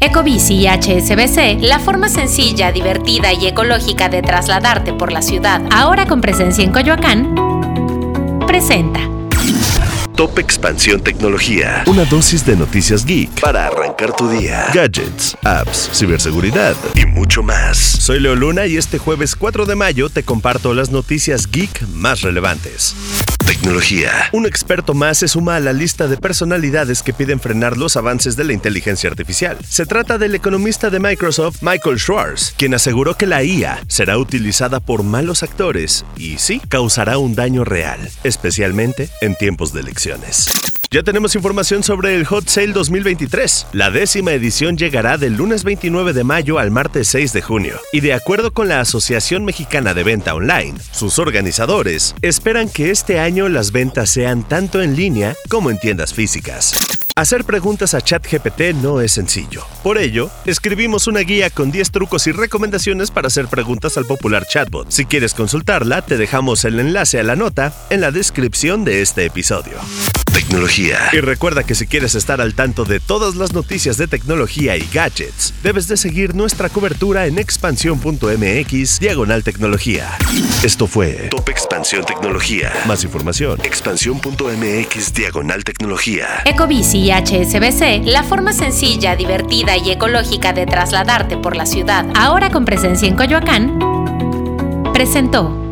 Ecobici y HSBC, la forma sencilla, divertida y ecológica de trasladarte por la ciudad, ahora con presencia en Coyoacán, presenta. Top Expansión Tecnología. Una dosis de noticias geek para arrancar tu día. Gadgets, apps, ciberseguridad y mucho más. Soy Leo Luna y este jueves 4 de mayo te comparto las noticias geek más relevantes. Tecnología. Un experto más se suma a la lista de personalidades que piden frenar los avances de la inteligencia artificial. Se trata del economista de Microsoft, Michael Schwartz, quien aseguró que la IA será utilizada por malos actores y sí, causará un daño real, especialmente en tiempos de elecciones. Ya tenemos información sobre el Hot Sale 2023. La décima edición llegará del lunes 29 de mayo al martes 6 de junio. Y de acuerdo con la Asociación Mexicana de Venta Online, sus organizadores esperan que este año las ventas sean tanto en línea como en tiendas físicas. Hacer preguntas a ChatGPT no es sencillo. Por ello, escribimos una guía con 10 trucos y recomendaciones para hacer preguntas al popular chatbot. Si quieres consultarla, te dejamos el enlace a la nota en la descripción de este episodio. Tecnología. Y recuerda que si quieres estar al tanto de todas las noticias de tecnología y gadgets, debes de seguir nuestra cobertura en expansión.mx diagonal tecnología. Esto fue Top Expansión Tecnología. Más información, expansión.mx diagonal tecnología. Ecobici y HSBC, la forma sencilla, divertida y ecológica de trasladarte por la ciudad, ahora con presencia en Coyoacán, presentó.